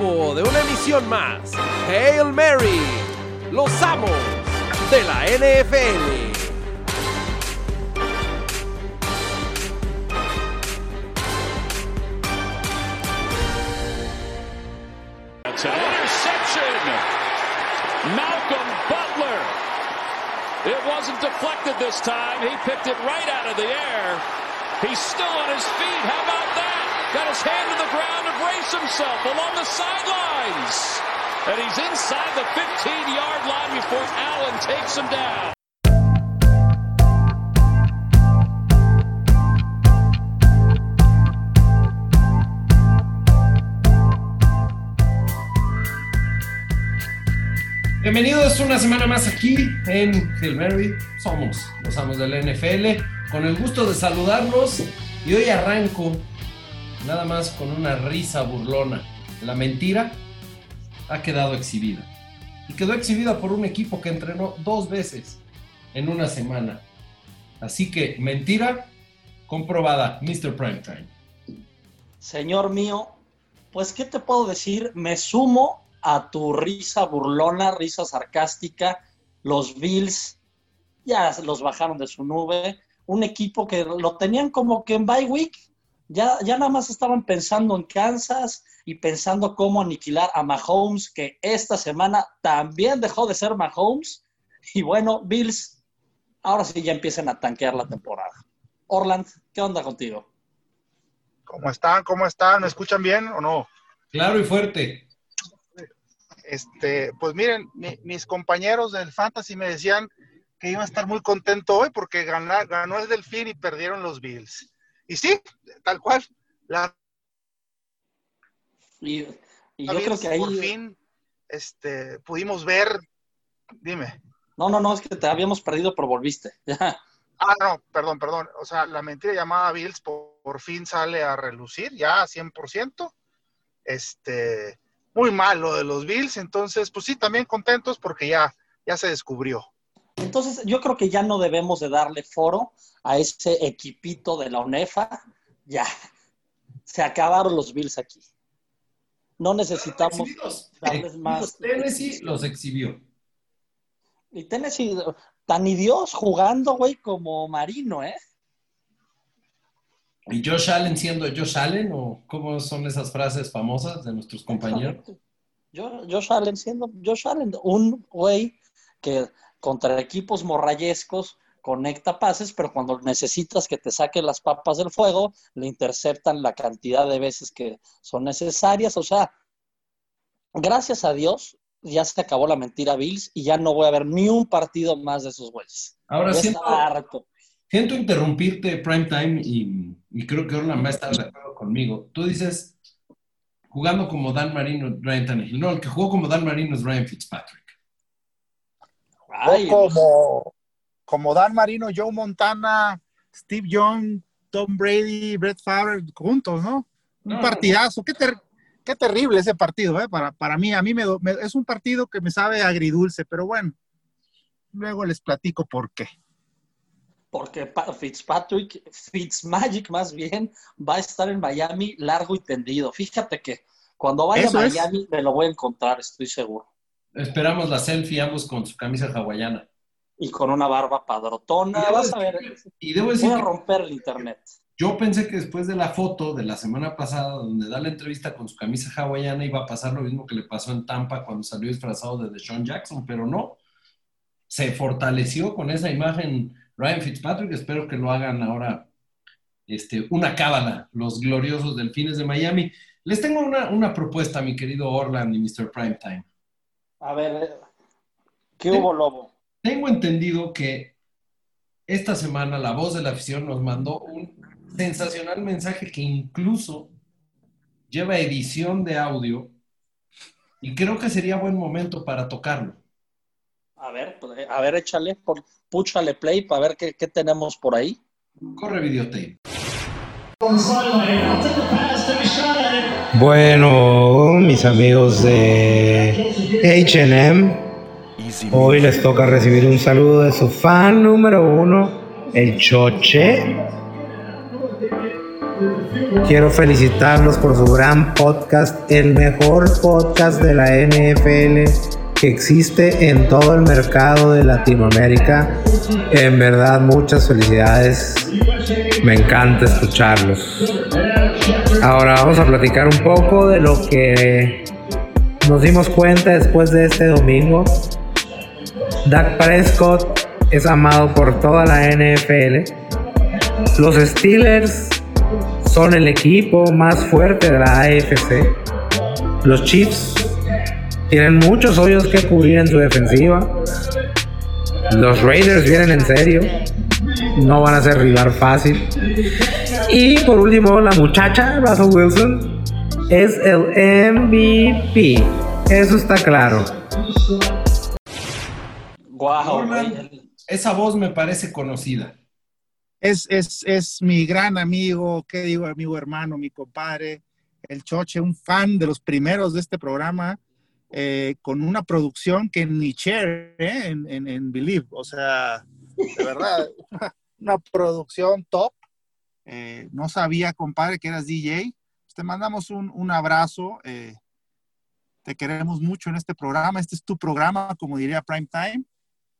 tiempo de una emisión más. Hail Mary, los amos de la NFL. Interception. Malcolm Butler. It wasn't deflected this time. He picked it right out of the air. He's still on his feet. How about that? Got his hand to the ground to brace himself along the sidelines. And he's inside the 15-yard line before Allen takes him down. Bienvenidos una semana más aquí en Mary. Somos los amos del NFL. Con el gusto de saludarlos. Y hoy arranco nada más con una risa burlona. La mentira ha quedado exhibida. Y quedó exhibida por un equipo que entrenó dos veces en una semana. Así que mentira comprobada, Mr. Primetime. Señor mío, pues ¿qué te puedo decir? Me sumo a tu risa burlona, risa sarcástica. Los Bills ya los bajaron de su nube. Un equipo que lo tenían como que en bye week. Ya, ya nada más estaban pensando en Kansas y pensando cómo aniquilar a Mahomes, que esta semana también dejó de ser Mahomes. Y bueno, Bills, ahora sí ya empiezan a tanquear la temporada. Orland, ¿qué onda contigo? ¿Cómo están? ¿Cómo están? ¿Me escuchan bien o no? Claro y fuerte. Este, pues miren, mi, mis compañeros del Fantasy me decían que iba a estar muy contento hoy porque ganó, ganó el Delfín y perdieron los Bills. Y sí, tal cual. La, Y, y yo creo que ahí... Por fin este, pudimos ver, dime. No, no, no, es que te habíamos perdido, pero volviste. Ah, no, perdón, perdón. O sea, la mentira llamada Bills por, por fin sale a relucir, ya 100%. Este, muy mal lo de los Bills, entonces, pues sí, también contentos porque ya, ya se descubrió. Entonces, yo creo que ya no debemos de darle foro a ese equipito de la UNEFA. Ya, se acabaron los Bills aquí. No necesitamos darles más. Tennessee los exhibió. Y Tennessee, tan idios jugando, güey, como Marino, ¿eh? ¿Y Josh Allen siendo Josh Allen o cómo son esas frases famosas de nuestros compañeros? Yo, Josh Allen siendo Josh Allen, un güey que contra equipos morrayescos conecta pases, pero cuando necesitas que te saque las papas del fuego, le interceptan la cantidad de veces que son necesarias. O sea, gracias a Dios, ya se acabó la mentira Bills y ya no voy a ver ni un partido más de esos güeyes. Ahora Ya siento, siento interrumpirte, Primetime, y, y creo que Orlan va a estar de acuerdo conmigo. Tú dices, jugando como Dan Marino, Ryan Tannehill. No, el que jugó como Dan Marino es Ryan Fitzpatrick. Ay, como, como Dan Marino, Joe Montana, Steve Young, Tom Brady, Brett Favre juntos, ¿no? Un No, partidazo. Qué, ter- qué terrible ese partido, ¿eh? Para, para mí, a mí me, es un partido que me sabe agridulce, pero bueno, luego les platico por qué. porque Pa- Fitzpatrick, Fitzmagic más bien, va a estar en Miami largo y tendido. Fíjate que cuando vaya Eso a es. Miami me lo voy a encontrar, estoy seguro. Esperamos la selfie ambos con su camisa hawaiana. Y con una barba padrotona, Y debo vas a decir ver, que- Y debo decir voy a romper el internet. yo pensé que después de la foto de la semana pasada, donde da la entrevista con su camisa hawaiana, iba a pasar lo mismo que le pasó en Tampa cuando salió disfrazado de Deshaun Jackson, pero no. Se fortaleció con esa imagen Ryan Fitzpatrick. Espero que lo hagan ahora este, una cábala, los gloriosos delfines de Miami. Les tengo una, una propuesta, mi querido Orland y Mr. Primetime. A ver, eh, ¿qué hubo, Lobo? Tengo entendido que esta semana la voz de la afición nos mandó un sensacional mensaje que incluso lleva edición de audio y creo que sería buen momento para tocarlo. A ver, pues, a ver, échale, por, púchale play para ver qué, qué tenemos por ahí. Corre videotape. Bueno, mis amigos de HM, hoy les toca recibir un saludo de su fan número uno, el Choche. quiero felicitarlos por su gran podcast, el mejor podcast de la NFL que existe en todo el mercado de Latinoamérica. En verdad, muchas felicidades. Me encanta escucharlos. Ahora vamos a platicar un poco de lo que nos dimos cuenta después de este domingo. Dak Prescott es amado por toda la NFL. Los Steelers son el equipo más fuerte de la AFC. Los Chiefs tienen muchos hoyos que cubrir en su defensiva. Los Raiders vienen en serio. No van a ser rival fácil. Y por último, la muchacha, Russell Wilson, es el MVP. Eso está claro. Wow, esa voz me parece conocida. Es, es, es mi gran amigo, ¿qué digo? Amigo hermano, mi compadre, el Choche, un fan de los primeros de este programa, eh, con una producción que ni share eh, en, en, en, Believe. O sea, de verdad, una producción top. Eh, no sabía, compadre, que eras DJ. Pues te mandamos un, un abrazo. Te queremos mucho en este programa. Este es tu programa, como diría Prime Time.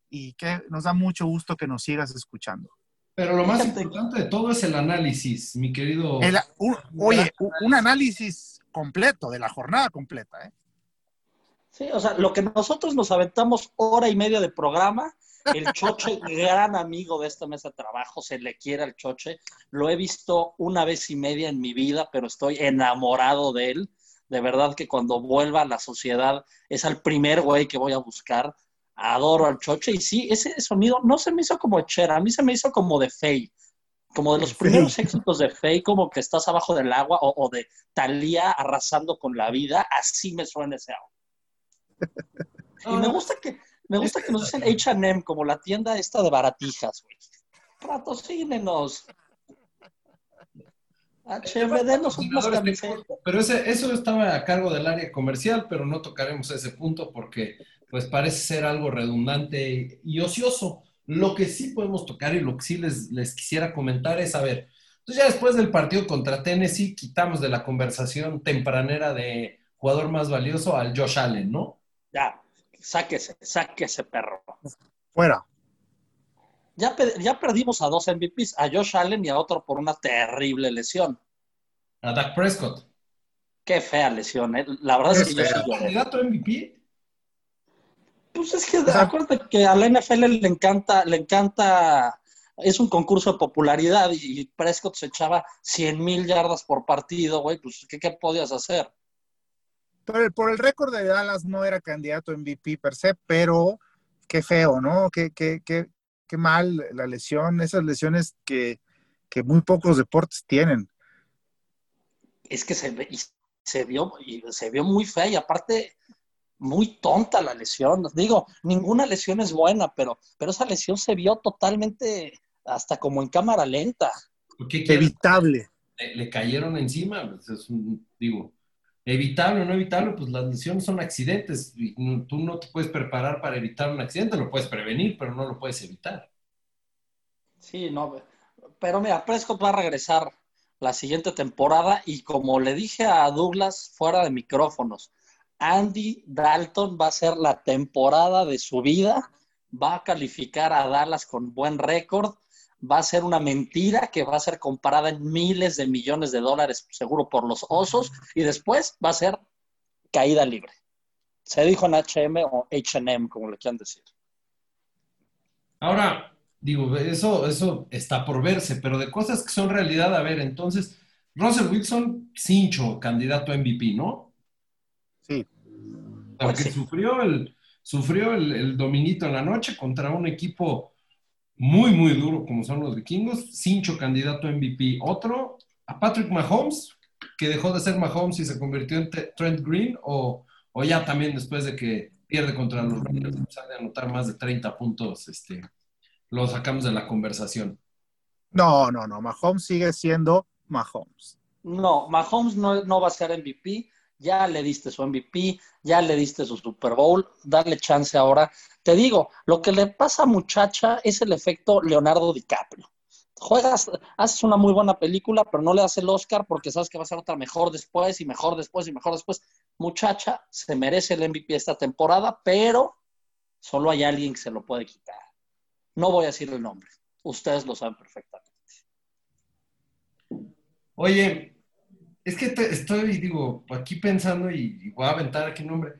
Y que nos da mucho gusto que nos sigas escuchando. Pero lo más importante de todo es el análisis, mi querido. El, un, oye, un análisis completo, de la jornada completa, ¿eh? Sí, o sea, lo que nosotros nos aventamos hora y media de programa, el Choche, gran amigo de esta mesa de trabajo, se le quiere al Choche. Lo he visto una vez y media en mi vida, pero estoy enamorado de él. De verdad que cuando vuelva a la sociedad es el primer güey que voy a buscar. Adoro al Choche. Y sí, ese sonido no se me hizo como Cher, a mí se me hizo como de Faye. Como de los primeros éxitos de Faye, como que estás abajo del agua, o, o de Thalía arrasando con la vida. Así me suena ese agua. Y me gusta que, me gusta que nos dicen H&M como la tienda esta de baratijas, güey. Patrocínenos. HM, denos unas camisetas. Pero ese, eso estaba a cargo del área comercial, pero no tocaremos ese punto porque pues parece ser algo redundante y ocioso. Lo que sí podemos tocar y lo que sí les, les quisiera comentar es, a ver, entonces ya después del partido contra Tennessee quitamos de la conversación tempranera de jugador más valioso al Josh Allen, ¿no? Ya, sáquese, sáquese, perro. Fuera. Ya, ya, perdimos a dos MVPs, a Josh Allen y a otro por una terrible lesión. A Dak Prescott. Qué fea lesión, ¿eh? La verdad es, es que yo sí candidato MVP? Pues es que o sea, acuérdate que a la NFL le encanta, le encanta, es un concurso de popularidad y Prescott se echaba 100 mil yardas por partido, güey, pues ¿qué, ¿qué podías hacer? Por el, por el récord de Dallas no era candidato a MVP per se, pero qué feo, ¿no? Qué, qué, qué, qué mal la lesión, esas lesiones que, que, muy pocos deportes tienen. Es que se, se, vio, se vio muy fea y aparte muy tonta la lesión. Digo, ninguna lesión es buena, pero, pero esa lesión se vio totalmente hasta como en cámara lenta. ¿Qué Evitable. Le, le, cayeron encima, pues es un, digo, evitable o no evitable, pues las lesiones son accidentes y tú no te puedes preparar para evitar un accidente, lo puedes prevenir, pero no lo puedes evitar. Sí, no, pero mira, Prescott va a regresar la siguiente temporada y como le dije a Douglas fuera de micrófonos, Andy Dalton va a ser la temporada de su vida, va a calificar a Dallas con buen récord va a ser una mentira que va a ser comparada en miles de millones de dólares, seguro por los osos, y después va a ser caída libre. Se dijo en HM o HM, como le quieran decir. Ahora, digo, eso, eso está por verse, pero de cosas que son realidad, a ver, entonces, Russell Wilson, cincho, candidato a MVP, ¿no? Sí. Porque pues sí. sufrió, el, sufrió el, el dominito en la noche contra un equipo muy, muy duro como son los vikingos. Cincho, candidato a MVP. Otro, a Patrick Mahomes, que dejó de ser Mahomes y se convirtió en Trent Green, o, o ya también después de que pierde contra los Raiders, sale a anotar más de 30 puntos, este, lo sacamos de la conversación. No, no, no, Mahomes sigue siendo Mahomes. No, Mahomes no, no va a ser MVP ya le diste su MVP, ya le diste su Super Bowl, darle chance ahora. Te digo, lo que le pasa a muchacha es el efecto Leonardo DiCaprio. juegas, haces una muy buena película, pero no le das el Oscar porque sabes que va a ser otra mejor después y mejor después y mejor después. Muchacha, se merece el MVP esta temporada, pero solo hay alguien que se lo puede quitar. No voy a decir el nombre, ustedes lo saben perfectamente. Oye, es que estoy, digo, aquí pensando y, voy a aventar aquí un nombre.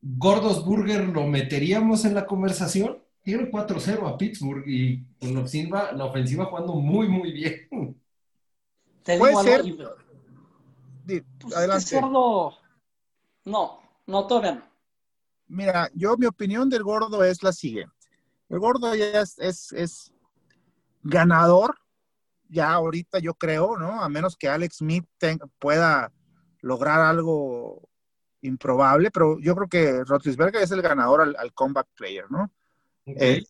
¿Gordos Burger lo meteríamos en la conversación? Tiene 4-0 a Pittsburgh y con la ofensiva, la ofensiva jugando muy, muy bien. Puede ser. Pues adelante. No, no, todavía no. Mira, yo mi opinión del gordo es la siguiente. El gordo ya es, es, ganador, ya ahorita yo creo, ¿no? A menos que Alex Smith pueda lograr algo improbable, pero yo creo que Rotlisberger es el ganador al, al comeback player, ¿no? Eh,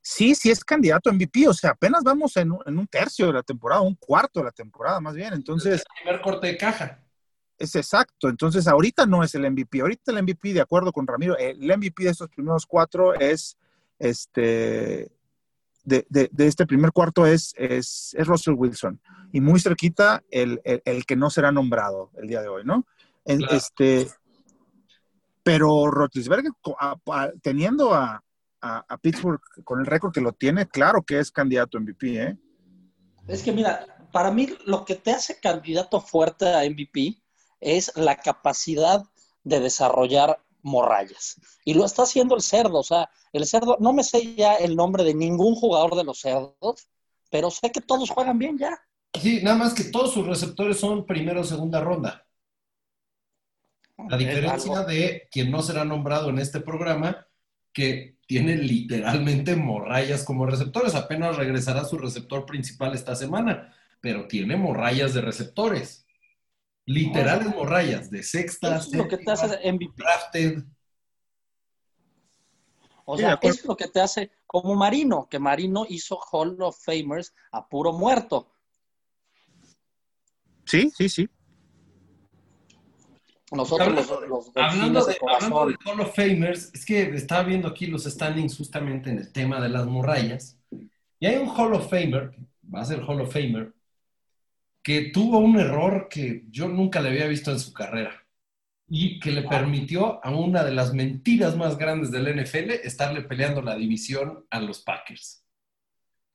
sí, sí es candidato a MVP, o sea, apenas vamos en, un tercio de la temporada, un cuarto de la temporada más bien, entonces... El primer corte de caja. Es exacto, entonces ahorita no es el MVP, ahorita el MVP, de acuerdo con Ramiro, el MVP de estos primeros cuatro es, este, de, este primer cuarto es, es, Russell Wilson, y muy cerquita el, que no será nombrado el día de hoy, ¿no? Este, pero Roethlisberger, teniendo a, Pittsburgh con el récord que lo tiene, claro que es candidato a MVP, ¿eh? Es que mira, para mí lo que te hace candidato fuerte a MVP es la capacidad de desarrollar morrayas. Y lo está haciendo el cerdo, o sea, el cerdo, no me sé ya el nombre de ningún jugador de los cerdos, pero sé que todos juegan bien ya. Sí, nada más que todos sus receptores son primera o segunda ronda. La diferencia de quien no será nombrado en este programa, que tiene literalmente morrayas como receptores. Apenas regresará su receptor principal esta semana, pero tiene morrayas de receptores. Literales morrayas de sexta, es lo que te hace MVP. drafted. O sea, es lo que te hace como Marino, que Marino hizo Hall of Famers a puro muerto. Sí, sí, sí. Nosotros los, hablando, de, Hall of Famers, es que estaba viendo aquí los standings justamente en el tema de las morrayas. Y hay un Hall of Famer, va a ser Hall of Famer, que tuvo un error que yo nunca le había visto en su carrera y que le permitió a una de las mentiras más grandes del NFL estarle peleando la división a los Packers.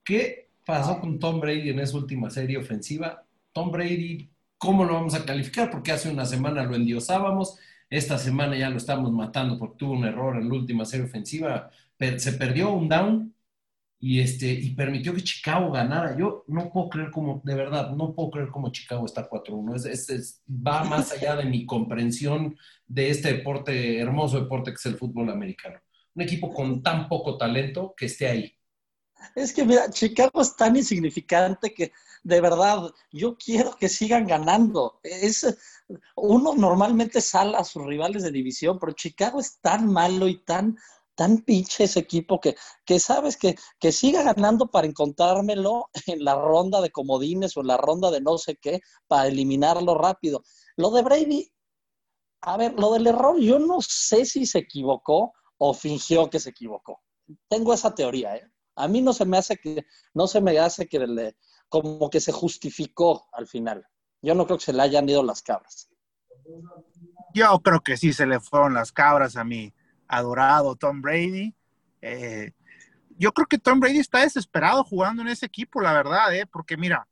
¿Qué pasó con Tom Brady en esa última serie ofensiva? Tom Brady ¿Cómo lo vamos a calificar? Porque hace una semana lo endiosábamos, esta semana ya lo estamos matando porque tuvo un error en la última serie ofensiva, se perdió un down y, este, y permitió que Chicago ganara. Yo no puedo creer cómo, de verdad, no puedo creer cómo Chicago está 4-1. Es, va más allá de mi comprensión de este deporte, hermoso deporte que es el fútbol americano. Un equipo con tan poco talento que esté ahí. Es que mira, Chicago es tan insignificante que de verdad, yo quiero que sigan ganando. Es, uno normalmente sale a sus rivales de división, pero Chicago es tan malo y tan, tan pinche ese equipo que, que sabes que, que siga ganando para encontrármelo en la ronda de comodines o en la ronda de no sé qué, para eliminarlo rápido. Lo de Brady, a ver, lo del error, yo no sé si se equivocó o fingió que se equivocó. Tengo esa teoría, ¿eh? A mí no se me hace que, no se me hace que le, como que se justificó al final. Yo no creo que se le hayan ido las cabras. Yo creo que sí se le fueron las cabras a mi adorado Tom Brady. Eh, yo creo que Tom Brady está desesperado jugando en ese equipo, la verdad, ¿eh? porque mira,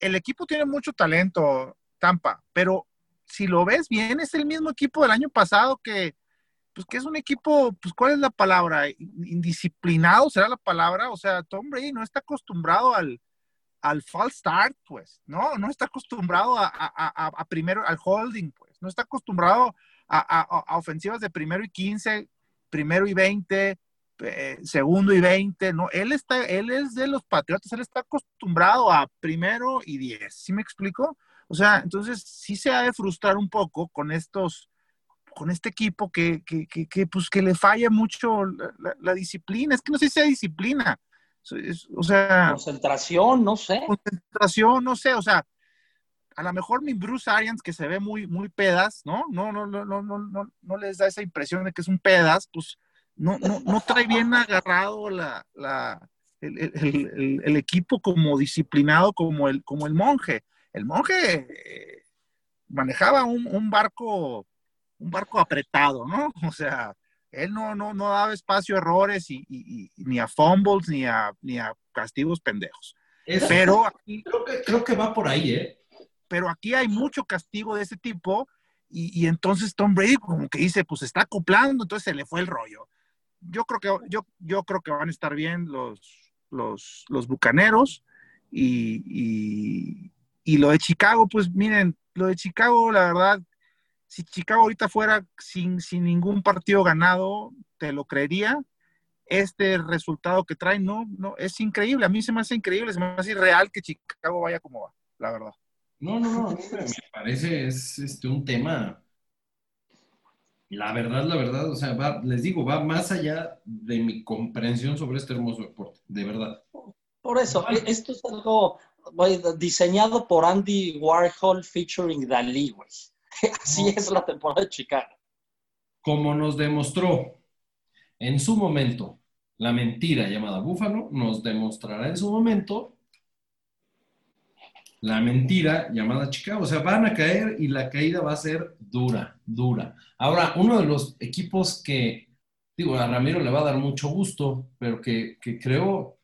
el equipo tiene mucho talento, Tampa, pero si lo ves bien, es el mismo equipo del año pasado que, pues que es un equipo, pues ¿cuál es la palabra? Indisciplinado será la palabra, o sea, Tom Brady no está acostumbrado al, al false start, pues, ¿no? No está acostumbrado a, primero, al holding, pues, no está acostumbrado a, ofensivas de primero y 15, primero y 20, eh, segundo y 20, no, él está, él es de los Patriotas, él está acostumbrado a primero y 10, ¿sí me explico? O sea, entonces sí se ha de frustrar un poco con estos con este equipo que, que, que, pues, que le falla mucho la, disciplina. Es que no sé si sea disciplina. o sea. Concentración, no sé. Concentración, no sé. O sea, a lo mejor mi Bruce Arians, que se ve muy, muy pedas, ¿no? No, no, no, no, no, no, les da esa impresión de que es un pedas, pues no, no, no trae bien agarrado la, la, el, equipo como disciplinado como el, como el monje. El monje eh, manejaba un, barco, un barco apretado, ¿no? O sea, él no, no, no daba espacio a errores y, ni a fumbles ni a, ni a castigos pendejos. pero aquí, creo que, creo que va por ahí, ¿eh? Pero aquí hay mucho castigo de ese tipo y, entonces Tom Brady como que dice, pues está acoplando, entonces se le fue el rollo. Yo creo que, yo, yo creo que van a estar bien los, los, los bucaneros y, y, lo de Chicago, pues miren, lo de Chicago, la verdad, si Chicago ahorita fuera sin, sin ningún partido ganado, te lo creería. Este resultado que trae, no, no, es increíble. A mí se me hace increíble, se me hace irreal que Chicago vaya como va, la verdad. No, no, no, me parece es este, un tema. La verdad, la verdad, o sea, les digo, va más allá de mi comprensión sobre este hermoso deporte, de verdad. Por eso, e, esto es algo diseñado por Andy Warhol featuring Dalí, güey. Así es la temporada de Chicago. Como nos demostró en su momento la mentira llamada Búfalo, nos demostrará en su momento la mentira llamada Chicago. O sea, van a caer y la caída va a ser dura, dura. Ahora, uno de los equipos que, digo, a Ramiro le va a dar mucho gusto, pero que, creo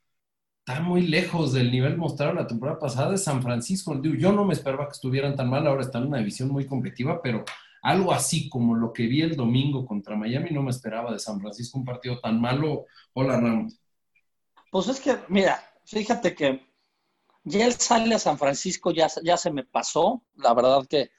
está muy lejos del nivel mostrado la temporada pasada es San Francisco. yo no me esperaba que estuvieran tan mal, ahora están en una división muy competitiva, pero algo así como lo que vi el domingo contra Miami no me esperaba de San Francisco, un partido tan malo. Hola, Ramos. Pues es que, mira, fíjate que ya él sale a San Francisco, ya, ya se me pasó. La verdad que,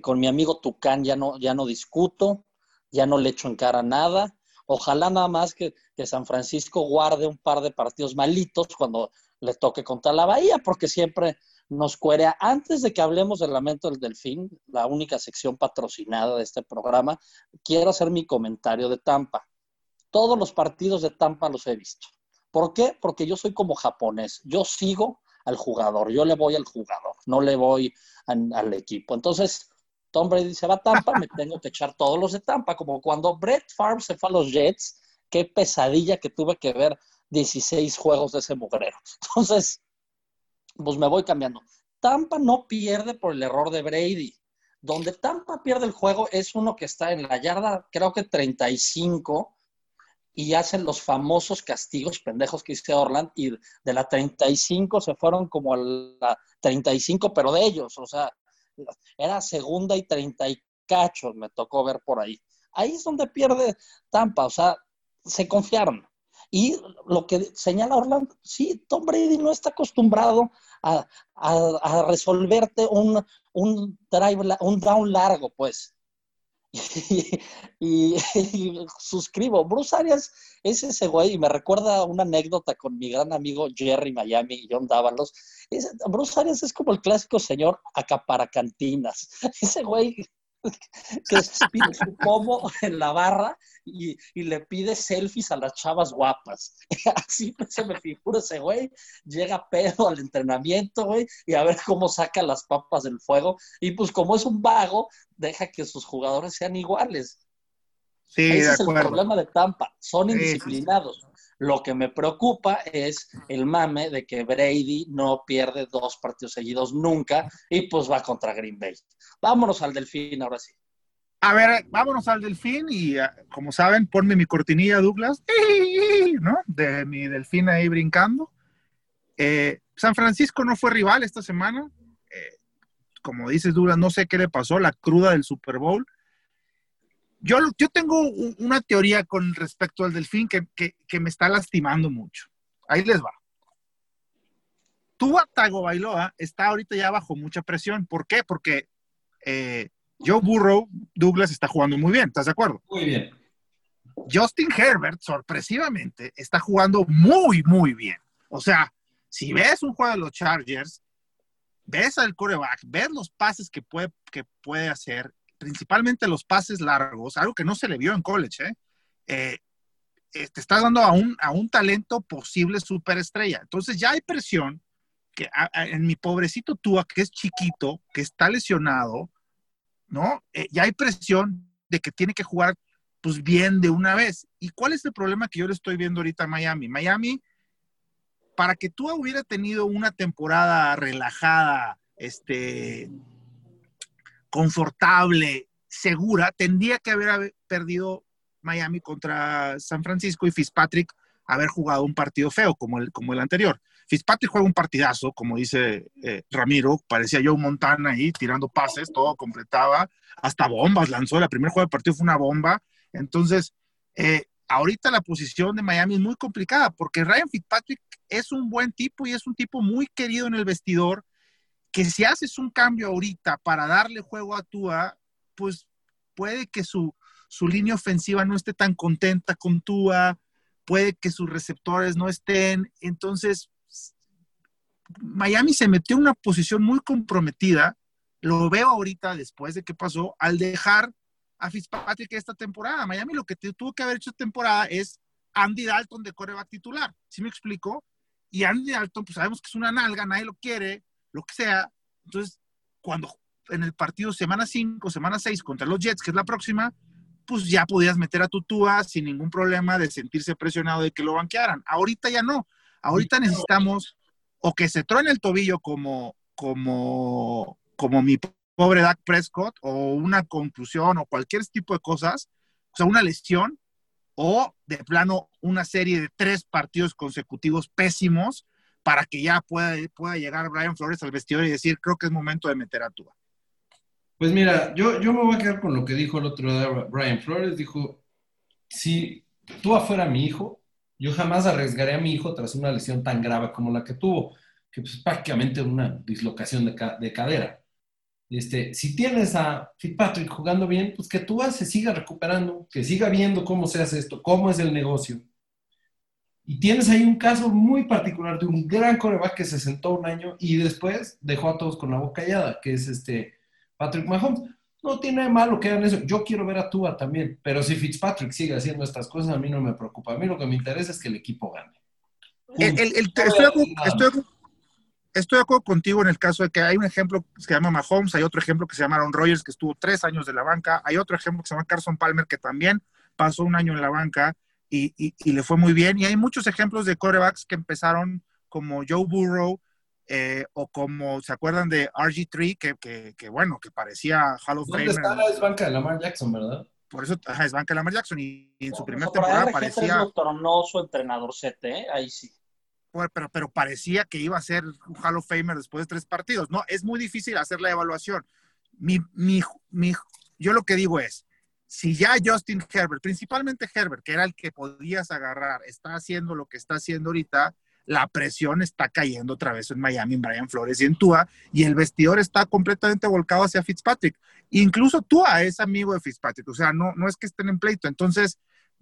con mi amigo Tucán ya no, ya no discuto, ya no le echo en cara nada. Ojalá nada más que, San Francisco guarde un par de partidos malitos cuando le toque contra la Bahía, porque siempre nos cuerea. Antes de que hablemos del lamento del delfín, la única sección patrocinada de este programa, quiero hacer mi comentario de Tampa. Todos los partidos de Tampa los he visto. ¿Por qué? Porque yo soy como japonés. Yo sigo al jugador, yo le voy al jugador, no le voy al equipo. Entonces, Tom Brady se va a Tampa, me tengo que echar todos los de Tampa, como cuando Brett Favre se fue a los Jets, qué pesadilla que tuve que ver 16 juegos de ese mugrero. Entonces, pues me voy cambiando. Tampa no pierde por el error de Brady. Donde Tampa pierde el juego es uno que está en la yarda, creo que 35, y hacen los famosos castigos pendejos que hice Orland y de la 35 se fueron como a la 35, pero de ellos, o sea, era segunda y 30 y cachos, me tocó ver por ahí. Ahí es donde pierde Tampa, o sea, se confiaron. Y lo que señala Orlando, sí, Tom Brady no está acostumbrado a, resolverte un, un, drive, un down largo, pues. y, suscribo. Bruce Arias es ese güey y me recuerda una anécdota con mi gran amigo Jerry Miami y John Dávalos. Bruce Arias es como el clásico señor acaparacantinas. Ese güey que pide su pomo en la barra y, le pide selfies a las chavas guapas. Así se me figura ese güey. Llega pedo al entrenamiento, güey, y a ver cómo saca las papas del fuego. Y pues como es un vago, deja que sus jugadores sean iguales. Sí, Ese es el problema de Tampa. Son indisciplinados. Lo que me preocupa es el mame de que Brady no pierde dos partidos seguidos nunca y pues va contra Green Bay. Vámonos al Delfín ahora sí. A ver, vámonos al Delfín y ah, como saben, ponme mi cortinilla, Douglas, ¿no? De mi Delfín ahí brincando. Eh, San Francisco no fue rival esta semana. Eh, como dices, Douglas, no sé qué le pasó, la cruda del Super Bowl. Yo, tengo una teoría con respecto al delfín que, me está lastimando mucho. Ahí les va. Tua Tagovailoa está ahorita ya bajo mucha presión. ¿Por qué? Porque eh, Joe Burrow, Douglas está jugando muy bien, ¿estás de acuerdo? Muy bien. Justin Herbert, sorpresivamente, está jugando muy, muy bien. O sea, si ves un juego de los Chargers, ves al coreback, ves los pases que puede, que puede hacer, principalmente los pases largos, algo que no se le vio en college, ¿eh? Eh, eh, te está dando a un, a un talento posible superestrella. Entonces ya hay presión que en mi pobrecito Tua, que es chiquito, que está lesionado, ¿no? ya hay presión de que tiene que jugar pues bien de una vez. ¿Y cuál es el problema que yo le estoy viendo ahorita a Miami? Miami para que tú hubiera tenido una temporada relajada, este, confortable, segura, tendría que haber perdido Miami contra San Francisco y Fitzpatrick haber jugado un partido feo como el, como el anterior. Fitzpatrick juega un partidazo, como dice eh, Ramiro, parecía Joe Montana ahí tirando pases, todo completaba, hasta bombas lanzó, la primer juego del partido fue una bomba. Entonces, eh, ahorita la posición de Miami es muy complicada porque Ryan Fitzpatrick es un buen tipo y es un tipo muy querido en el vestidor, que si haces un cambio ahorita para darle juego a Tua, pues puede que su, su línea ofensiva no esté tan contenta con Tua, puede que sus receptores no estén. Entonces, Miami se metió en una posición muy comprometida. Lo veo ahorita después de que pasó al dejar a Fitzpatrick esta temporada. Miami lo que tuvo que haber hecho esta temporada es Andy Dalton de coreback titular. ¿Sí me explico? Y Andy Dalton, pues sabemos que es una nalga, nadie lo quiere, lo que sea. Entonces, cuando en el partido semana 5, semana 6 contra los Jets, que es la próxima, pues ya podías meter a Tutúa sin ningún problema de sentirse presionado de que lo banquearan. Ahorita ya no. Ahorita necesitamos o que se truene el tobillo como, como, como mi pobre Dak Prescott, o una conclusión, o cualquier tipo de cosas, o sea, una lesión, o de plano una serie de tres partidos consecutivos pésimos para que ya pueda, pueda llegar Brian Flores al vestidor y decir, creo que es momento de meter a Tua. Pues mira, yo, yo me voy a quedar con lo que dijo el otro día Brian Flores. Dijo, si tú fuera mi hijo, yo jamás arriesgaría a mi hijo tras una lesión tan grave como la que tuvo, que pues, es prácticamente una dislocación de, de cadera. Este, si tienes a Fitzpatrick jugando bien, pues que tú se siga recuperando, que siga viendo cómo se hace esto, cómo es el negocio. Y tienes ahí un caso muy particular de un gran coreback que se sentó un año y después dejó a todos con la boca callada, que es este Patrick Mahomes. No tiene malo que hagan eso. Yo quiero ver a Tua también, pero si Fitzpatrick sigue haciendo estas cosas, a mí no me preocupa. A mí lo que me interesa es que el equipo gane. estoy, de acuerdo, contigo en el caso de que hay un ejemplo que se llama Mahomes, hay otro ejemplo que se llama Aaron Rodgers, que estuvo tres años de la banca, hay otro ejemplo que se llama Carson Palmer, que también pasó un año en la banca y, y le fue muy bien. Y hay muchos ejemplos de corebacks que empezaron como Joe Burrow, eh, o como se acuerdan de RG3, que, que, bueno, que parecía Hall of ¿Dónde está? Es banca de Lamar Jackson, ¿verdad? Por eso es banca de Lamar Jackson y, en su primera temporada parecía... su entrenador CT, ¿eh? ahí sí. pero, pero parecía que iba a ser un Hall of Famer después de tres partidos. No, es muy difícil hacer la evaluación. Mi, mi, mi, yo lo que digo es, si ya Justin Herbert, principalmente Herbert, que era el que podías agarrar, está haciendo lo que está haciendo ahorita, la presión está cayendo otra vez en Miami, en Brian Flores y en Tua, y el vestidor está completamente volcado hacia Fitzpatrick. Incluso Tua es amigo de Fitzpatrick, o sea, no, no es que estén en pleito. Entonces,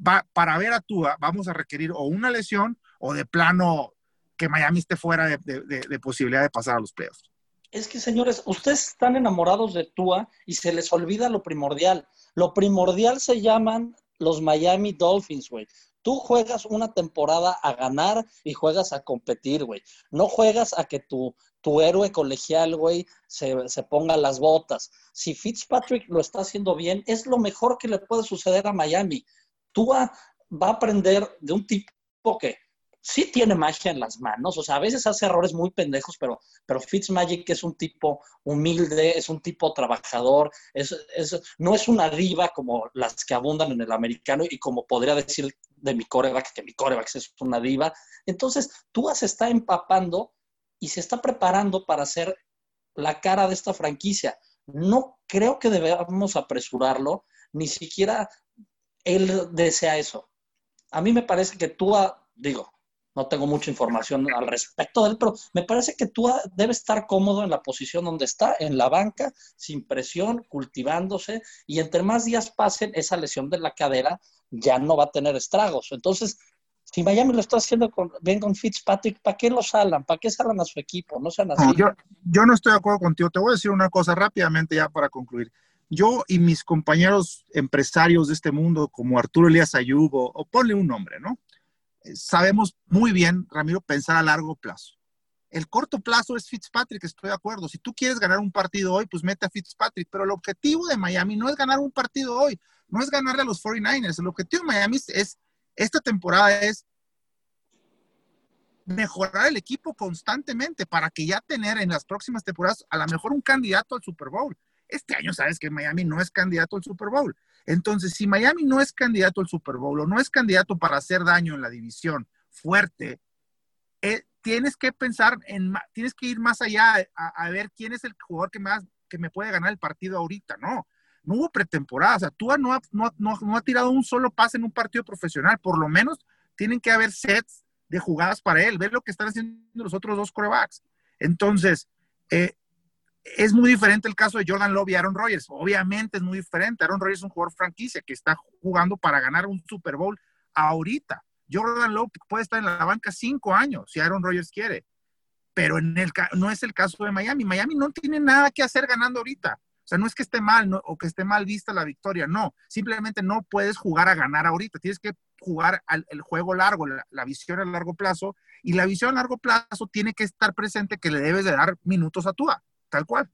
va, para ver a Tua vamos a requerir o una lesión o de plano que Miami esté fuera de, posibilidad de pasar a los playoffs. Es que, señores, ustedes están enamorados de Tua y se les olvida lo primordial. Lo primordial se llaman los Miami Dolphins, güey. Tú juegas una temporada a ganar y juegas a competir, güey. No juegas a que tu, tu héroe colegial, güey, se, ponga las botas. Si Fitzpatrick lo está haciendo bien, es lo mejor que le puede suceder a Miami. Tú va a aprender de un tipo que sí tiene magia en las manos, o sea, a veces hace errores muy pendejos, pero, pero Fitzmagic es un tipo humilde, es un tipo trabajador, es, no es una diva como las que abundan en el americano y como podría decir de mi coreback, que mi coreback es una diva. Entonces, Tua se está empapando y se está preparando para ser la cara de esta franquicia. No creo que debamos apresurarlo, ni siquiera él desea eso. A mí me parece que Tua, digo, no tengo mucha información al respecto de él, pero me parece que Tua debe estar cómodo en la posición donde está, en la banca, sin presión, cultivándose, y entre más días pasen, esa lesión de la cadera ya no va a tener estragos. Entonces, si Miami lo está haciendo con, bien con Fitzpatrick, ¿para qué lo salan? ¿Para qué salan a su equipo? No sean así. yo, yo no estoy de acuerdo contigo. Te voy a decir una cosa rápidamente ya para concluir. Yo y mis compañeros empresarios de este mundo, como Arturo Elías Ayubo, o ponle un nombre, ¿no? Eh, sabemos muy bien, Ramiro, pensar a largo plazo. El corto plazo es Fitzpatrick, estoy de acuerdo. Si tú quieres ganar un partido hoy, pues mete a Fitzpatrick. Pero el objetivo de Miami no es ganar un partido hoy, no es ganarle a los 49ers. El objetivo de Miami es, esta temporada es mejorar el equipo constantemente para que ya tener en las próximas temporadas a lo mejor un candidato al Super Bowl. Este año sabes que Miami no es candidato al Super Bowl. Entonces, si Miami no es candidato al Super Bowl o no es candidato para hacer daño en la división fuerte, eh, tienes que pensar en, tienes que ir más allá a, ver quién es el jugador que, más, que me puede ganar el partido ahorita, ¿no? No hubo pretemporada, o sea, Tua no no ha tirado un solo pase en un partido profesional, por lo menos tienen que haber sets de jugadas para él, ver lo que están haciendo los otros dos corebacks. Entonces, eh, es muy diferente el caso de Jordan Love y Aaron Rodgers. Obviamente es muy diferente. Aaron Rodgers es un jugador franquicia que está jugando para ganar un Super Bowl ahorita. Jordan Love puede estar en la banca cinco años si Aaron Rodgers quiere, pero no es el caso de Miami. Miami no tiene nada que hacer ganando ahorita. O sea, no es que esté mal o que esté mal vista la victoria, no. Simplemente no puedes jugar a ganar ahorita. Tienes que jugar al, el juego largo, la, visión a largo plazo. Y la visión a largo plazo tiene que estar presente que le debes de dar minutos a Tua, tal cual.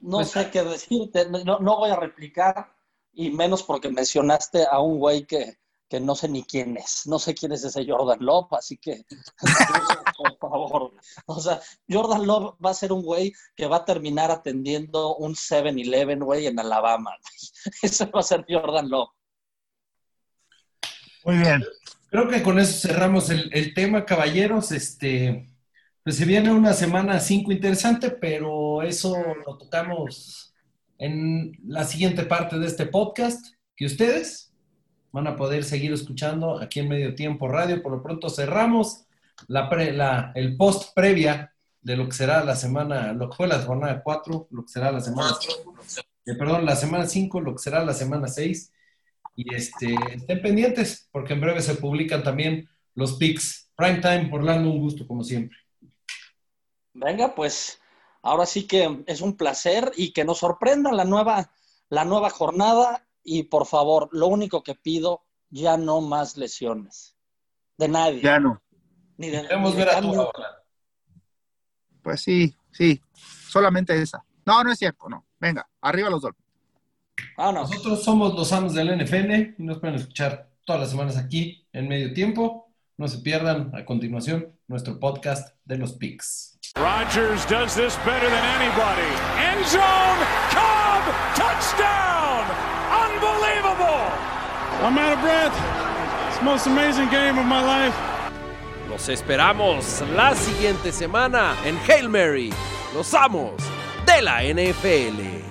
No pues sé qué decirte, no, no voy a replicar y menos porque mencionaste a un güey que, que no sé ni quién es. No sé quién es ese Jordan Love, así que, por favor. O sea, Jordan Love va a ser un güey que va a terminar atendiendo un 7-Eleven, güey, en Alabama. Ese va a ser Jordan Love. Muy bien. Creo que con eso cerramos el, tema, caballeros. Este, pues se viene una semana 5 interesante, pero eso lo tocamos en la siguiente parte de este podcast, que ustedes van a poder seguir escuchando aquí en Medio Tiempo Radio. Por lo pronto cerramos la, el post previa de lo que será la semana, lo que fue la jornada 4, lo que será la semana, eh, perdón, la semana 5, lo que será la semana 6 y este, estén pendientes, porque en breve se publican también los picks. Prime Time, Orlando, un gusto como siempre. Venga, pues ahora sí que es un placer y que nos sorprenda la nueva, la nueva jornada. Y por favor, lo único que pido, ya no más lesiones. De nadie. Ya no. Ni de, Queremos ver a tu Pues sí, sí. Solamente esa. No, no es cierto, no. Venga, arriba los dos. Nosotros somos los amos del NFL y nos pueden escuchar todas las semanas aquí en medio tiempo. No se pierdan a continuación nuestro podcast de los picks. Rogers does this better than anybody. End zone, Cobb, touchdown! Unbelievable! I'm out of breath. It's the most amazing game of my life. Los esperamos la siguiente semana en Hail Mary, los amos de la NFL.